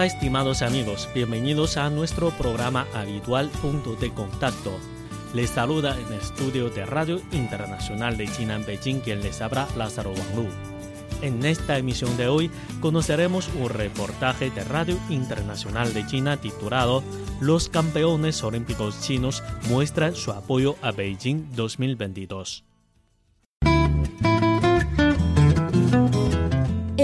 Hola estimados amigos, bienvenidos a nuestro programa habitual Punto de Contacto. Les saluda en estudio de Radio Internacional de China en Beijing quien les habla Lázaro Wanglu. En esta emisión de hoy conoceremos un reportaje de Radio Internacional de China titulado Los campeones olímpicos chinos muestran su apoyo a Beijing 2022.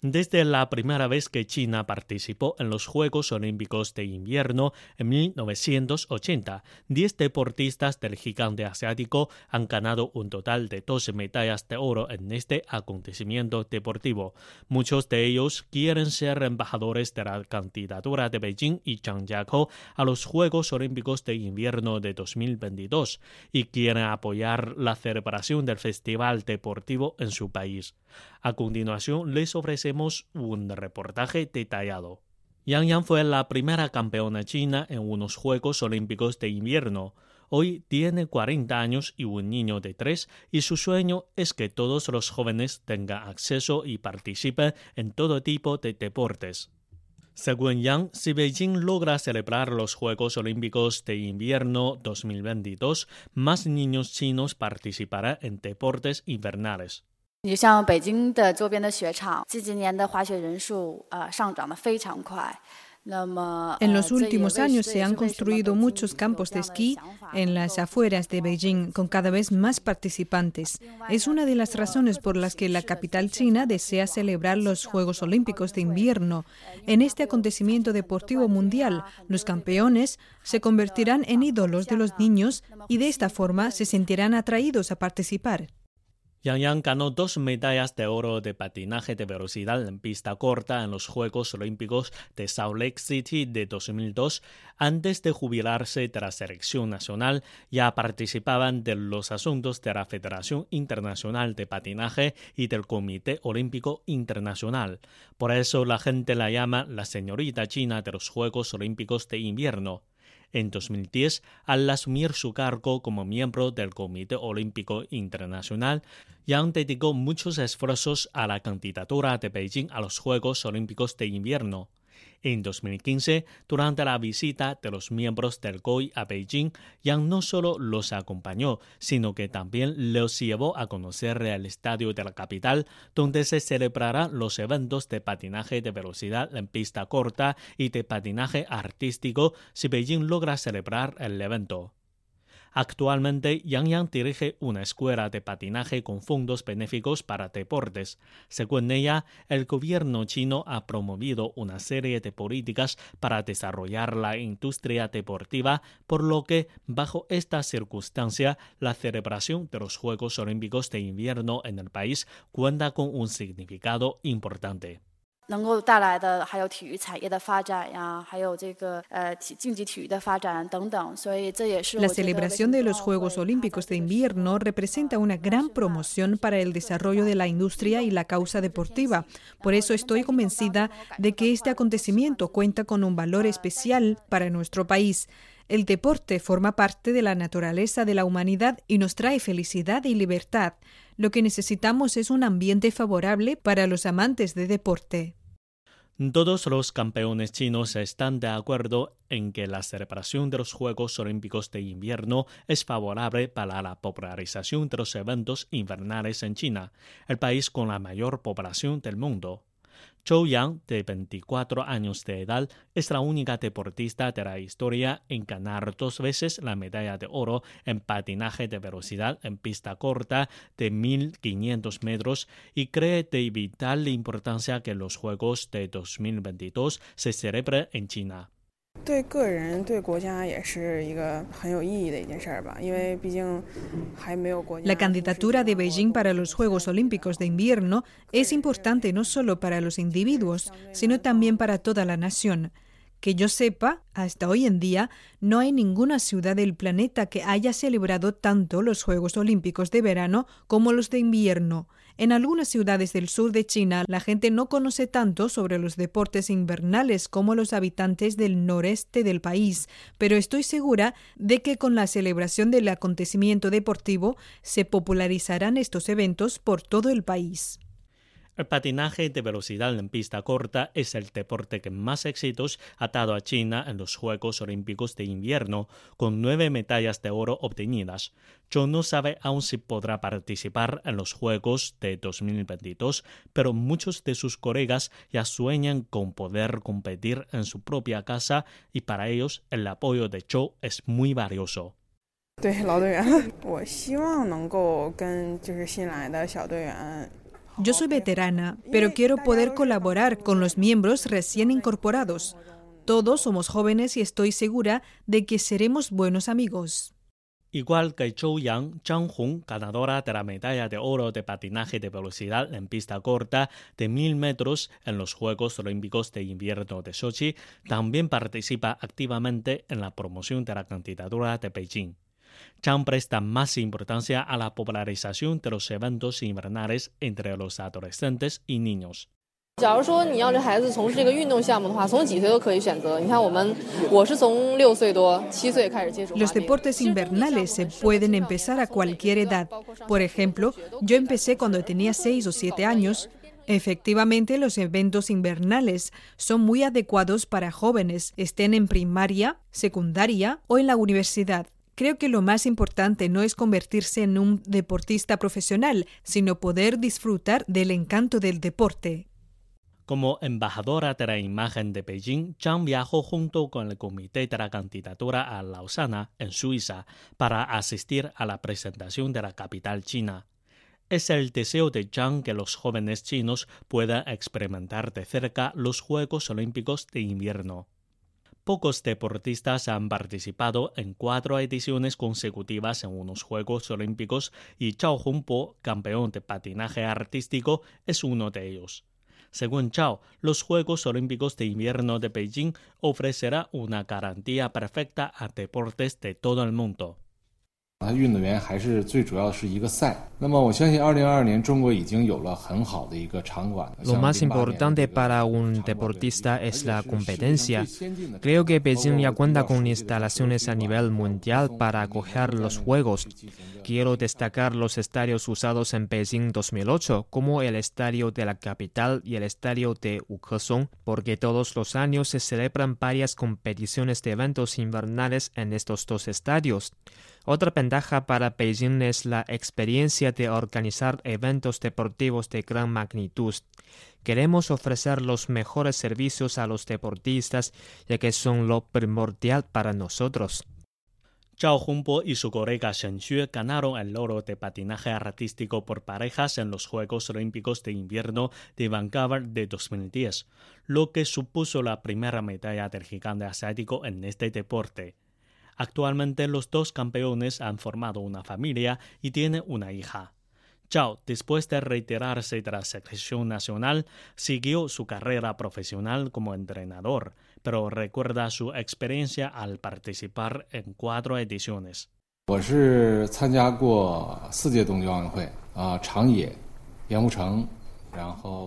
Desde la primera vez que China participó en los Juegos Olímpicos de Invierno en 1980, 10 deportistas del gigante asiático han ganado un total de 12 medallas de oro en este acontecimiento deportivo. Muchos de ellos quieren ser embajadores de la candidatura de Beijing y Zhangjiakou a los Juegos Olímpicos de Invierno de 2022 y quieren apoyar la celebración del Festival Deportivo en su país. A continuación les ofrecemos un reportaje detallado. Yang Yang fue la primera campeona china en unos Juegos Olímpicos de Invierno. Hoy tiene 40 años y un niño de 3 y su sueño es que todos los jóvenes tengan acceso y participen en todo tipo de deportes. Según Yang, si Beijing logra celebrar los Juegos Olímpicos de Invierno 2022, más niños chinos participarán en deportes invernales. 你像北京的周边的雪场，这几年的滑雪人数呃上涨的非常快。En los últimos años se han construido muchos campos de esquí en las afueras de Beijing con cada vez más participantes. Es una de las razones por las que la capital china desea celebrar los Juegos Olímpicos de invierno. En este acontecimiento deportivo mundial, los campeones se convertirán en ídolos de los niños y de esta forma se sentirán atraídos a participar. Yang Yang ganó dos medallas de oro de patinaje de velocidad en pista corta en los Juegos Olímpicos de Salt Lake City de 2002. Antes de jubilarse de la selección nacional, ya participaban de los asuntos de la Federación Internacional de Patinaje y del Comité Olímpico Internacional. Por eso la gente la llama la señorita china de los Juegos Olímpicos de Invierno. En 2010, al asumir su cargo como miembro del Comité Olímpico Internacional, Yang dedicó muchos esfuerzos a la candidatura de Beijing a los Juegos Olímpicos de Invierno. En 2015, durante la visita de los miembros del GOI a Beijing, Yang no solo los acompañó, sino que también los llevó a conocer el estadio de la capital, donde se celebrarán los eventos de patinaje de velocidad en pista corta y de patinaje artístico si Beijing logra celebrar el evento. Actualmente, Yang Yang dirige una escuela de patinaje con fondos benéficos para deportes. Según ella, el gobierno chino ha promovido una serie de políticas para desarrollar la industria deportiva, por lo que, bajo esta circunstancia, la celebración de los Juegos Olímpicos de Invierno en el país cuenta con un significado importante. La celebración de los Juegos Olímpicos de Invierno representa una gran promoción para el desarrollo de la industria y la causa deportiva. Por eso estoy convencida de que este acontecimiento cuenta con un valor especial para nuestro país. El deporte forma parte de la naturaleza de la humanidad y nos trae felicidad y libertad. Lo que necesitamos es un ambiente favorable para los amantes de deporte. Todos los campeones chinos están de acuerdo en que la celebración de los Juegos Olímpicos de Invierno es favorable para la popularización de los eventos invernales en China, el país con la mayor población del mundo. Zhou Yang, de 24 años de edad, es la única deportista de la historia en ganar dos veces la medalla de oro en patinaje de velocidad en pista corta de 1500 metros y cree de vital importancia que los Juegos de 2022 se celebren en China. La candidatura de Beijing para los Juegos Olímpicos de Invierno es importante no solo para los individuos, sino también para toda la nación. Que yo sepa, hasta hoy en día no hay ninguna ciudad del planeta que haya celebrado tanto los Juegos Olímpicos de verano como los de invierno. En algunas ciudades del sur de China, la gente no conoce tanto sobre los deportes invernales como los habitantes del noreste del país, pero estoy segura de que con la celebración del acontecimiento deportivo se popularizarán estos eventos por todo el país. El patinaje de velocidad en pista corta es el deporte que más éxitos ha dado a China en los Juegos Olímpicos de Invierno, con nueve medallas de oro obtenidas. Yo no sabe aún si podrá participar en los Juegos de 2022, pero muchos de sus colegas ya sueñan con poder competir en su propia casa y para ellos el apoyo de Zhou es muy valioso. Yo soy veterana, pero quiero poder colaborar con los miembros recién incorporados. Todos somos jóvenes y estoy segura de que seremos buenos amigos. Igual que Zhou Yang, Zhang Hong, ganadora de la medalla de oro de patinaje de velocidad en pista corta de mil metros en los Juegos Olímpicos de Invierno de Sochi, también participa activamente en la promoción de la candidatura de Beijing. Chang presta más importancia a la popularización de los eventos invernales entre los adolescentes y niños. Los deportes invernales se pueden empezar a cualquier edad. Por ejemplo, yo empecé cuando tenía 6 o 7 años. Efectivamente, los eventos invernales son muy adecuados para jóvenes, estén en primaria, secundaria o en la universidad. Creo que lo más importante no es convertirse en un deportista profesional, sino poder disfrutar del encanto del deporte. Como embajadora de la imagen de Beijing, Zhang viajó junto con el comité de la candidatura a Lausana, en Suiza, para asistir a la presentación de la capital china. Es el deseo de Zhang que los jóvenes chinos puedan experimentar de cerca los Juegos Olímpicos de invierno. Pocos deportistas han participado en cuatro ediciones consecutivas en unos Juegos Olímpicos y Chao Humpo, campeón de patinaje artístico, es uno de ellos. Según Chao, los Juegos Olímpicos de Invierno de Beijing ofrecerá una garantía perfecta a deportes de todo el mundo. Lo más importante para un deportista es la competencia. Creo que Beijing ya cuenta con instalaciones a nivel mundial para acoger los Juegos. Quiero destacar los estadios usados en Beijing 2008, como el estadio de la capital y el estadio de Ukesong, porque todos los años se celebran varias competiciones de eventos invernales en estos dos estadios. Otra ventaja para Beijing es la experiencia de organizar eventos deportivos de gran magnitud. Queremos ofrecer los mejores servicios a los deportistas, ya que son lo primordial para nosotros. Zhao Humpo y su colega Shen Xue ganaron el oro de patinaje artístico por parejas en los Juegos Olímpicos de Invierno de Vancouver de 2010, lo que supuso la primera medalla del gigante asiático en este deporte. Actualmente los dos campeones han formado una familia y tienen una hija. Chao, después de retirarse de la selección nacional, siguió su carrera profesional como entrenador, pero recuerda su experiencia al participar en cuatro ediciones.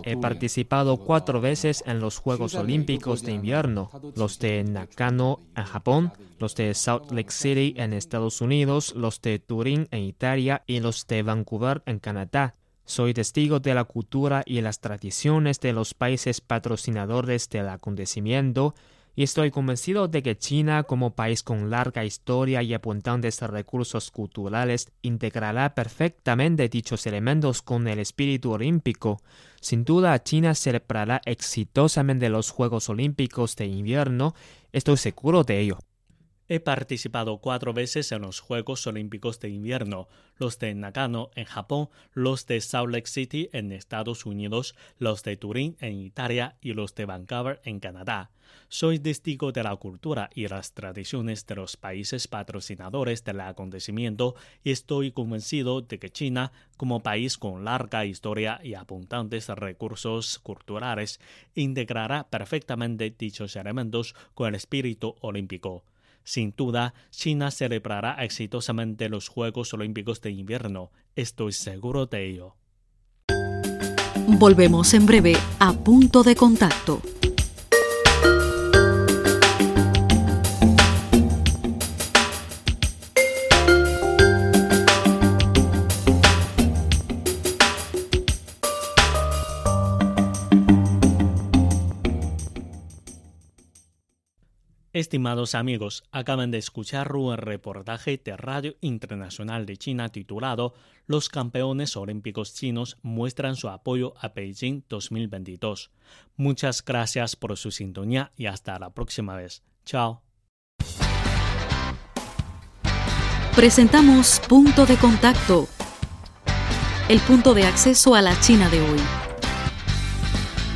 He participado cuatro veces en los Juegos Olímpicos de invierno, los de Nakano en Japón, los de Salt Lake City en Estados Unidos, los de Turín en Italia y los de Vancouver en Canadá. Soy testigo de la cultura y las tradiciones de los países patrocinadores del acontecimiento y estoy convencido de que China, como país con larga historia y abundantes recursos culturales, integrará perfectamente dichos elementos con el espíritu olímpico. Sin duda, China celebrará exitosamente los Juegos Olímpicos de invierno, estoy seguro de ello. He participado cuatro veces en los Juegos Olímpicos de Invierno, los de Nagano en Japón, los de Salt Lake City en Estados Unidos, los de Turín en Italia y los de Vancouver en Canadá. Soy testigo de la cultura y las tradiciones de los países patrocinadores del acontecimiento y estoy convencido de que China, como país con larga historia y abundantes recursos culturales, integrará perfectamente dichos elementos con el espíritu olímpico. Sin duda, China celebrará exitosamente los Juegos Olímpicos de Invierno. Estoy seguro de ello. Volvemos en breve a punto de contacto. Estimados amigos, acaban de escuchar un reportaje de Radio Internacional de China titulado Los campeones olímpicos chinos muestran su apoyo a Beijing 2022. Muchas gracias por su sintonía y hasta la próxima vez. Chao. Presentamos Punto de Contacto, el punto de acceso a la China de hoy.